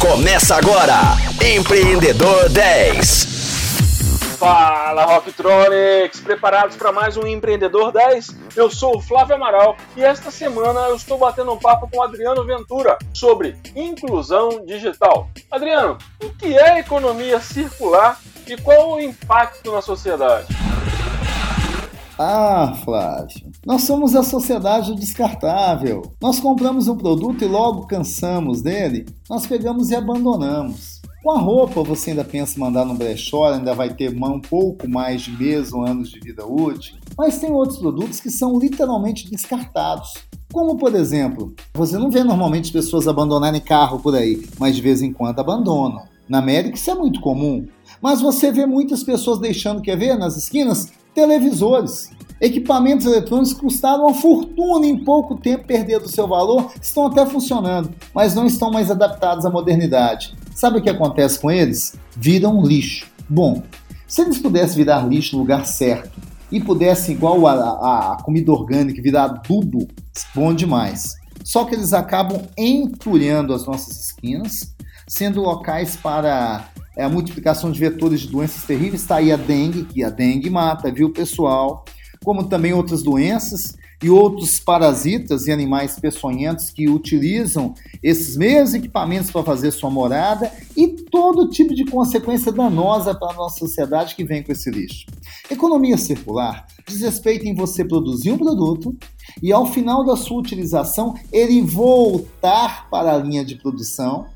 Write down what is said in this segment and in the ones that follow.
Começa agora, Empreendedor 10. Fala Rocktronics, preparados para mais um Empreendedor 10? Eu sou o Flávio Amaral e esta semana eu estou batendo um papo com o Adriano Ventura sobre inclusão digital. Adriano, o que é economia circular e qual o impacto na sociedade? Ah, Flávio, nós somos a sociedade descartável. Nós compramos um produto e logo cansamos dele, nós pegamos e abandonamos. Com a roupa, você ainda pensa em mandar no brechó, ainda vai ter um pouco mais de mês ou anos de vida útil. Mas tem outros produtos que são literalmente descartados. Como, por exemplo, você não vê normalmente pessoas abandonarem carro por aí, mas de vez em quando abandonam. Na América isso é muito comum. Mas você vê muitas pessoas deixando, quer ver, nas esquinas, televisores. Equipamentos eletrônicos custaram uma fortuna em pouco tempo perderam seu valor, estão até funcionando, mas não estão mais adaptados à modernidade. Sabe o que acontece com eles? Viram lixo. Bom, se eles pudessem virar lixo no lugar certo e pudessem, igual a, a, a comida orgânica, virar adubo, bom demais. Só que eles acabam entulhando as nossas esquinas, sendo locais para é, a multiplicação de vetores de doenças terríveis. Está aí a dengue, que a dengue mata, viu, pessoal? Como também outras doenças e outros parasitas e animais peçonhentos que utilizam esses mesmos equipamentos para fazer sua morada e todo tipo de consequência danosa para a nossa sociedade que vem com esse lixo. Economia circular diz respeito em você produzir um produto e ao final da sua utilização ele voltar para a linha de produção,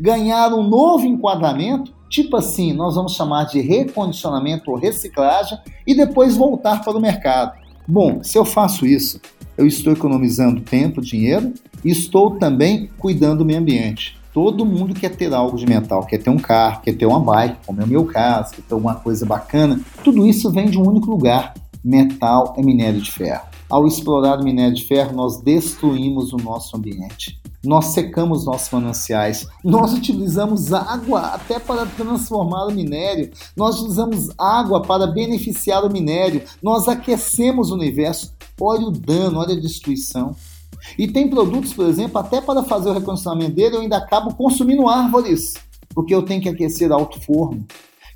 ganhar um novo enquadramento Tipo assim, nós vamos chamar de recondicionamento ou reciclagem e depois voltar para o mercado. Bom, se eu faço isso, eu estou economizando tempo, dinheiro e estou também cuidando do meio ambiente. Todo mundo quer ter algo de metal, quer ter um carro, quer ter uma bike, como é o meu caso, quer ter alguma coisa bacana. Tudo isso vem de um único lugar: metal é minério de ferro. Ao explorar o minério de ferro, nós destruímos o nosso ambiente nós secamos nossos mananciais, nós utilizamos água até para transformar o minério, nós utilizamos água para beneficiar o minério, nós aquecemos o universo. Olha o dano, olha a destruição. E tem produtos, por exemplo, até para fazer o recondicionamento dele, eu ainda acabo consumindo árvores, porque eu tenho que aquecer alto forno.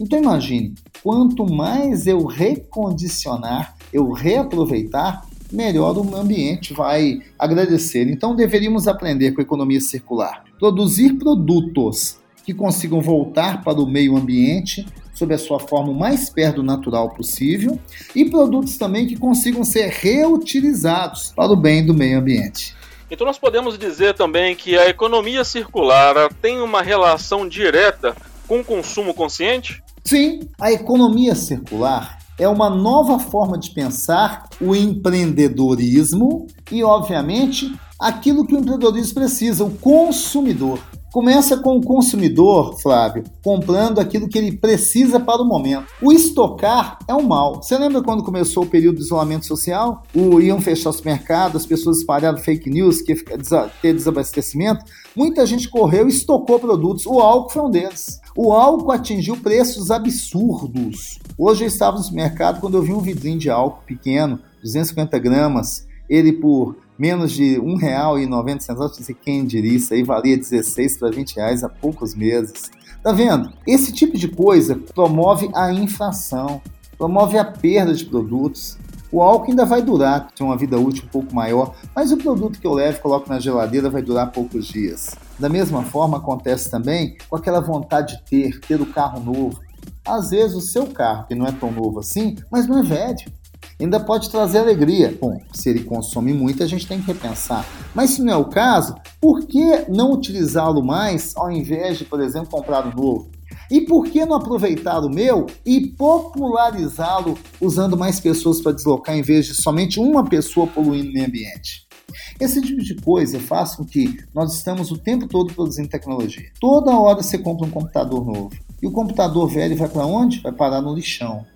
Então imagine, quanto mais eu recondicionar, eu reaproveitar, melhor o ambiente vai agradecer. Então deveríamos aprender com economia circular. Produzir produtos que consigam voltar para o meio ambiente sob a sua forma mais perto do natural possível e produtos também que consigam ser reutilizados para o bem do meio ambiente. Então nós podemos dizer também que a economia circular tem uma relação direta com o consumo consciente? Sim, a economia circular é uma nova forma de pensar o empreendedorismo e, obviamente, aquilo que o empreendedorismo precisa, o consumidor. Começa com o consumidor, Flávio, comprando aquilo que ele precisa para o momento. O estocar é um mal. Você lembra quando começou o período de isolamento social? O, iam fechar os mercados, as pessoas espalharam fake news, que ia ter desabastecimento. Muita gente correu e estocou produtos. O álcool foi um deles. O álcool atingiu preços absurdos. Hoje eu estava no mercado quando eu vi um vidrinho de álcool pequeno, 250 gramas, ele por menos de R$ 1,90, disse quem diria, isso aí valia 16 para 20 reais há poucos meses. Tá vendo? Esse tipo de coisa promove a inflação, promove a perda de produtos. O álcool ainda vai durar, tem uma vida útil um pouco maior, mas o produto que eu levo e coloco na geladeira vai durar poucos dias. Da mesma forma acontece também com aquela vontade de ter, ter o carro novo. Às vezes o seu carro, que não é tão novo assim, mas não é velho ainda pode trazer alegria. Bom, se ele consome muito, a gente tem que repensar. Mas se não é o caso, por que não utilizá-lo mais ao invés de, por exemplo, comprar um novo? E por que não aproveitar o meu e popularizá-lo usando mais pessoas para deslocar em vez de somente uma pessoa poluindo o meio ambiente? Esse tipo de coisa faz com que nós estamos o tempo todo produzindo tecnologia. Toda hora você compra um computador novo. E o computador velho vai para onde? Vai parar no lixão.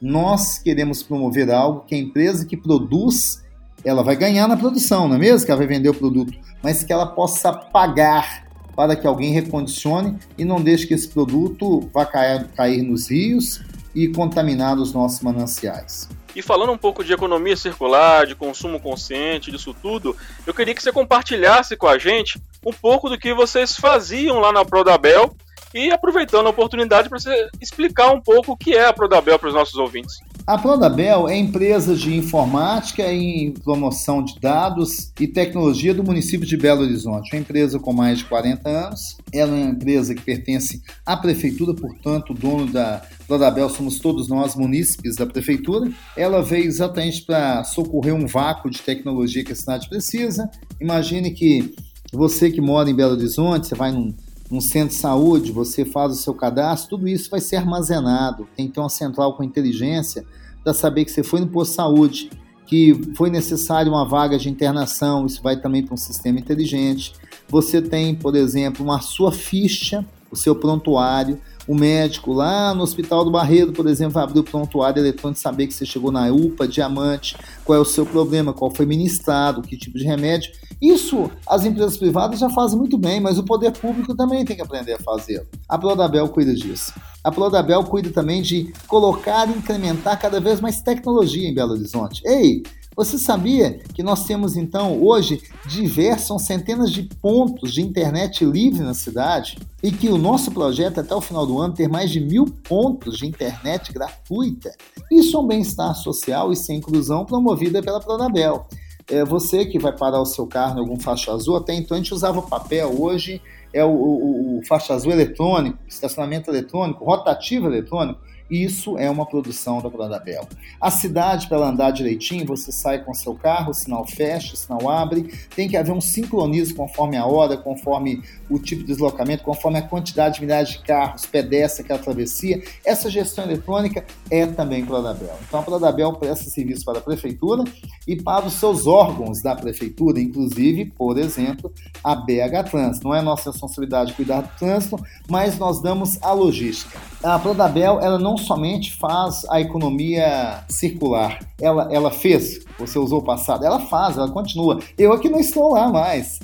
Nós queremos promover algo que a empresa que produz, ela vai ganhar na produção, não é mesmo? Que ela vai vender o produto, mas que ela possa pagar para que alguém recondicione e não deixe que esse produto vá cair, cair nos rios e contaminar os nossos mananciais. E falando um pouco de economia circular, de consumo consciente, disso tudo, eu queria que você compartilhasse com a gente um pouco do que vocês faziam lá na Prodabel e aproveitando a oportunidade para você explicar um pouco o que é a Prodabel para os nossos ouvintes. A Prodabel é empresa de informática e promoção de dados e tecnologia do município de Belo Horizonte. Uma empresa com mais de 40 anos. Ela é uma empresa que pertence à prefeitura, portanto, o dono da Prodabel somos todos nós, munícipes da prefeitura. Ela veio exatamente para socorrer um vácuo de tecnologia que a cidade precisa. Imagine que você que mora em Belo Horizonte, você vai num um centro de saúde, você faz o seu cadastro, tudo isso vai ser armazenado. Tem então uma central com inteligência para saber que você foi no posto de saúde, que foi necessário uma vaga de internação, isso vai também para um sistema inteligente. Você tem, por exemplo, uma sua ficha, o seu prontuário, o médico lá no Hospital do Barreiro, por exemplo, vai abrir o prontuário eletrônico, saber que você chegou na UPA, diamante, qual é o seu problema, qual foi ministrado, que tipo de remédio. Isso as empresas privadas já fazem muito bem, mas o poder público também tem que aprender a fazer. A Prodabel cuida disso. A Prodabel cuida também de colocar e incrementar cada vez mais tecnologia em Belo Horizonte. Ei, você sabia que nós temos então hoje diversas, centenas de pontos de internet livre na cidade e que o nosso projeto até o final do ano ter mais de mil pontos de internet gratuita? Isso é um bem-estar social e sem inclusão promovida pela Pronabel. É você que vai parar o seu carro em algum faixa azul, até então a gente usava papel, hoje é o, o, o faixa azul eletrônico, estacionamento eletrônico, rotativo eletrônico. Isso é uma produção da Prodabel. A cidade, para ela andar direitinho, você sai com seu carro, sinal fecha, sinal abre, tem que haver um sincronismo conforme a hora, conforme o tipo de deslocamento, conforme a quantidade de milhares de carros, pedestre, aquela travessia. Essa gestão eletrônica é também Prodabel. Então a Prodabel presta serviço para a prefeitura e para os seus órgãos da prefeitura, inclusive, por exemplo, a BH Trans. Não é nossa responsabilidade cuidar do trânsito, mas nós damos a logística. A Prodabel, ela não somente faz a economia circular, ela, ela fez, você usou o passado, ela faz, ela continua. Eu aqui não estou lá mais.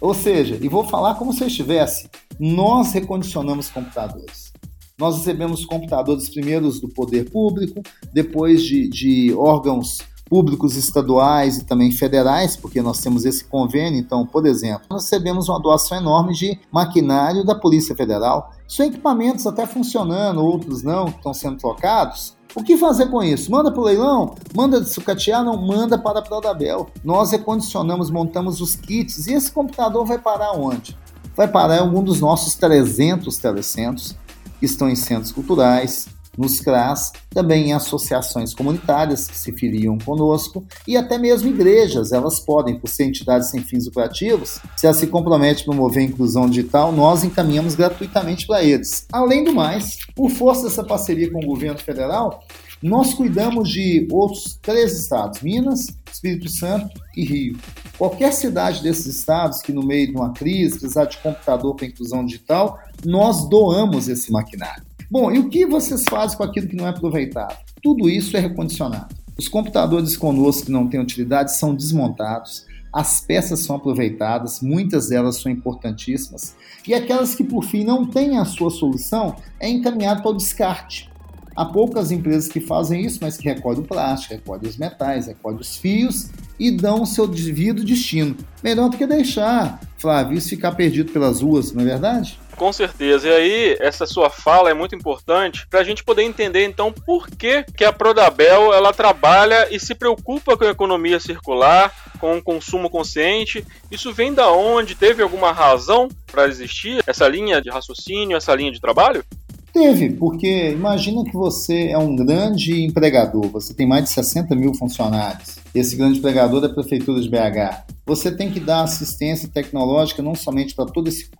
Ou seja, e vou falar como se eu estivesse, nós recondicionamos computadores. Nós recebemos computadores primeiros do poder público, depois de, de órgãos públicos estaduais e também federais, porque nós temos esse convênio. Então, por exemplo, nós recebemos uma doação enorme de maquinário da Polícia Federal. São equipamentos até funcionando, outros não, que estão sendo trocados. O que fazer com isso? Manda para o leilão? Manda sucatear? Não, manda para a Prodabel. Nós recondicionamos, montamos os kits e esse computador vai parar onde? Vai parar em algum dos nossos 300 telecentros que estão em centros culturais, nos CRAS, também em associações comunitárias que se filiam conosco e até mesmo igrejas, elas podem, por ser entidades sem fins lucrativos, se elas se comprometem a promover a inclusão digital, nós encaminhamos gratuitamente para eles. Além do mais, por força dessa parceria com o governo federal, nós cuidamos de outros três estados: Minas, Espírito Santo e Rio. Qualquer cidade desses estados que, no meio de uma crise, precisar de computador para inclusão digital, nós doamos esse maquinário. Bom, e o que vocês fazem com aquilo que não é aproveitado? Tudo isso é recondicionado. Os computadores conosco que não têm utilidade são desmontados, as peças são aproveitadas, muitas delas são importantíssimas, e aquelas que por fim não têm a sua solução é encaminhado para o descarte. Há poucas empresas que fazem isso, mas que recolhem o plástico, recolhem os metais, recolhem os fios e dão o seu devido destino. Melhor do que deixar, Flávio, isso ficar perdido pelas ruas, não é verdade? Com certeza. E aí, essa sua fala é muito importante para a gente poder entender, então, por que, que a Prodabel ela trabalha e se preocupa com a economia circular, com o consumo consciente. Isso vem da onde? Teve alguma razão para existir essa linha de raciocínio, essa linha de trabalho? Teve, porque imagina que você é um grande empregador, você tem mais de 60 mil funcionários. Esse grande empregador da Prefeitura de BH. Você tem que dar assistência tecnológica não somente para todo esse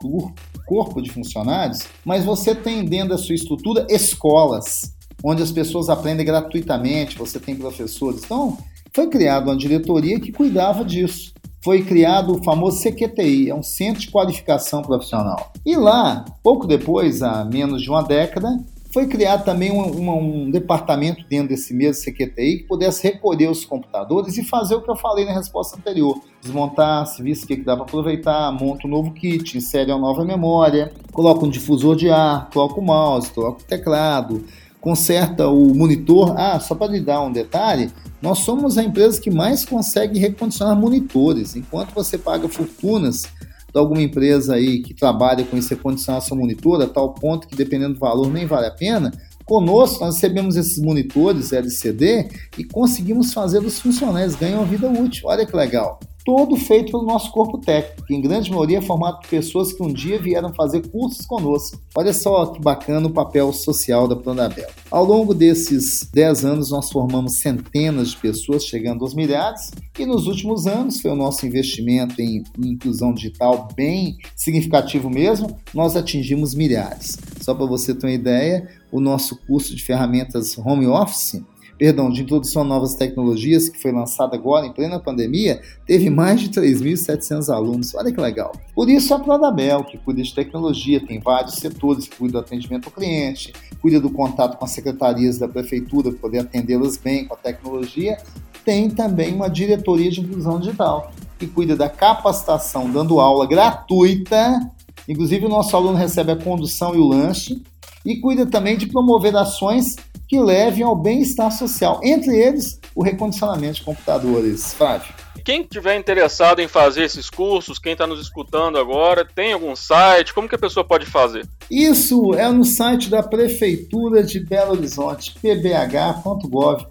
corpo de funcionários, mas você tem dentro da sua estrutura escolas, onde as pessoas aprendem gratuitamente, você tem professores. Então, foi criada uma diretoria que cuidava disso foi criado o famoso CQTI, é um Centro de Qualificação Profissional. E lá, pouco depois, há menos de uma década, foi criado também um, um, um, departamento dentro desse mesmo CQTI que pudesse recolher os computadores e fazer o que eu falei na resposta anterior. Desmontar, se visse o que dá para aproveitar, monta um novo kit, insere uma nova memória, coloca um difusor de ar, coloca o mouse, coloca o teclado, conserta o monitor. Ah, só para lhe dar um detalhe, nós somos a empresa que mais consegue recondicionar monitores. Enquanto você paga fortunas de alguma empresa aí que trabalha com esse recondicionar seu monitor, a tal ponto que dependendo do valor nem vale a pena, Conosco, nós recebemos esses monitores LCD e conseguimos fazer os funcionários ganham vida útil. Olha que legal todo feito pelo nosso corpo técnico, que em grande maioria é formado por pessoas que um dia vieram fazer cursos conosco. Olha só que bacana o papel social da Pronabel. Ao longo desses 10 anos, nós formamos centenas de pessoas, chegando aos milhares, e nos últimos anos foi o nosso investimento em inclusão digital bem significativo mesmo, nós atingimos milhares. Só para você ter uma ideia, o nosso curso de ferramentas home office perdão, de introdução a novas tecnologias, que foi lançado agora em plena pandemia, teve mais de 3.700 alunos. Olha que legal. Por isso, a Prodabel, que cuida de tecnologia, tem vários setores, que cuida do atendimento ao cliente, cuida do contato com as secretarias da prefeitura, para poder atendê-las bem com a tecnologia, tem também uma diretoria de inclusão digital, que cuida da capacitação, dando aula gratuita. Inclusive, o nosso aluno recebe a condução e o lanche, e cuida também de promover ações que levem ao bem-estar social, entre eles o recondicionamento de computadores. Flávio. Quem tiver interessado em fazer esses cursos, quem está nos escutando agora, tem algum site? Como que a pessoa pode fazer? Isso é no site da Prefeitura de Belo Horizonte, pbh.gov.br.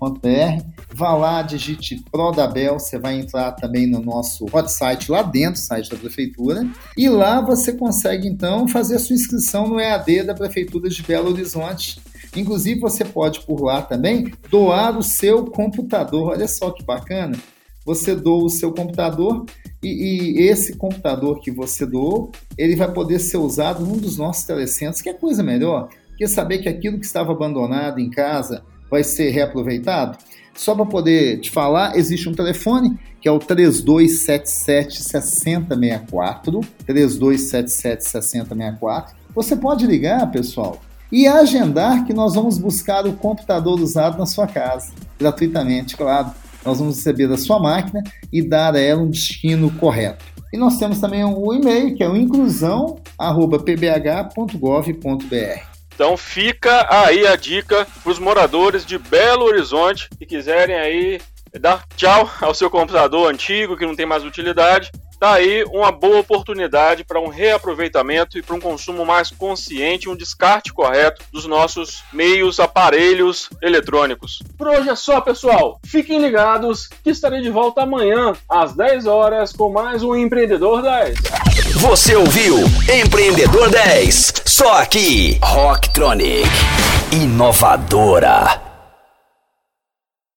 Vá lá, digite Prodabel, você vai entrar também no nosso hot site lá dentro, site da Prefeitura, e lá você consegue então fazer a sua inscrição no EAD da Prefeitura de Belo Horizonte Inclusive, você pode por lá também doar o seu computador. Olha só que bacana. Você doa o seu computador e, e, esse computador que você doou, ele vai poder ser usado num dos nossos telecentros, que é coisa melhor. Quer saber que aquilo que estava abandonado em casa vai ser reaproveitado? Só para poder te falar, existe um telefone que é o 3277 6064, 3277 6064. Você pode ligar, pessoal, e agendar que nós vamos buscar o computador usado na sua casa, gratuitamente, claro. Nós vamos receber da sua máquina e dar a ela um destino correto. E nós temos também um e-mail, que é o inclusão@pbh.gov.br. Então fica aí a dica para os moradores de Belo Horizonte que quiserem aí dar tchau ao seu computador antigo que não tem mais utilidade Tá aí uma boa oportunidade para um reaproveitamento e para um consumo mais consciente, um descarte correto dos nossos meios, aparelhos eletrônicos. Por hoje é só, pessoal. Fiquem ligados que estarei de volta amanhã às 10 horas com mais um Empreendedor 10. Você ouviu Empreendedor 10, só aqui, Rocktronic, inovadora.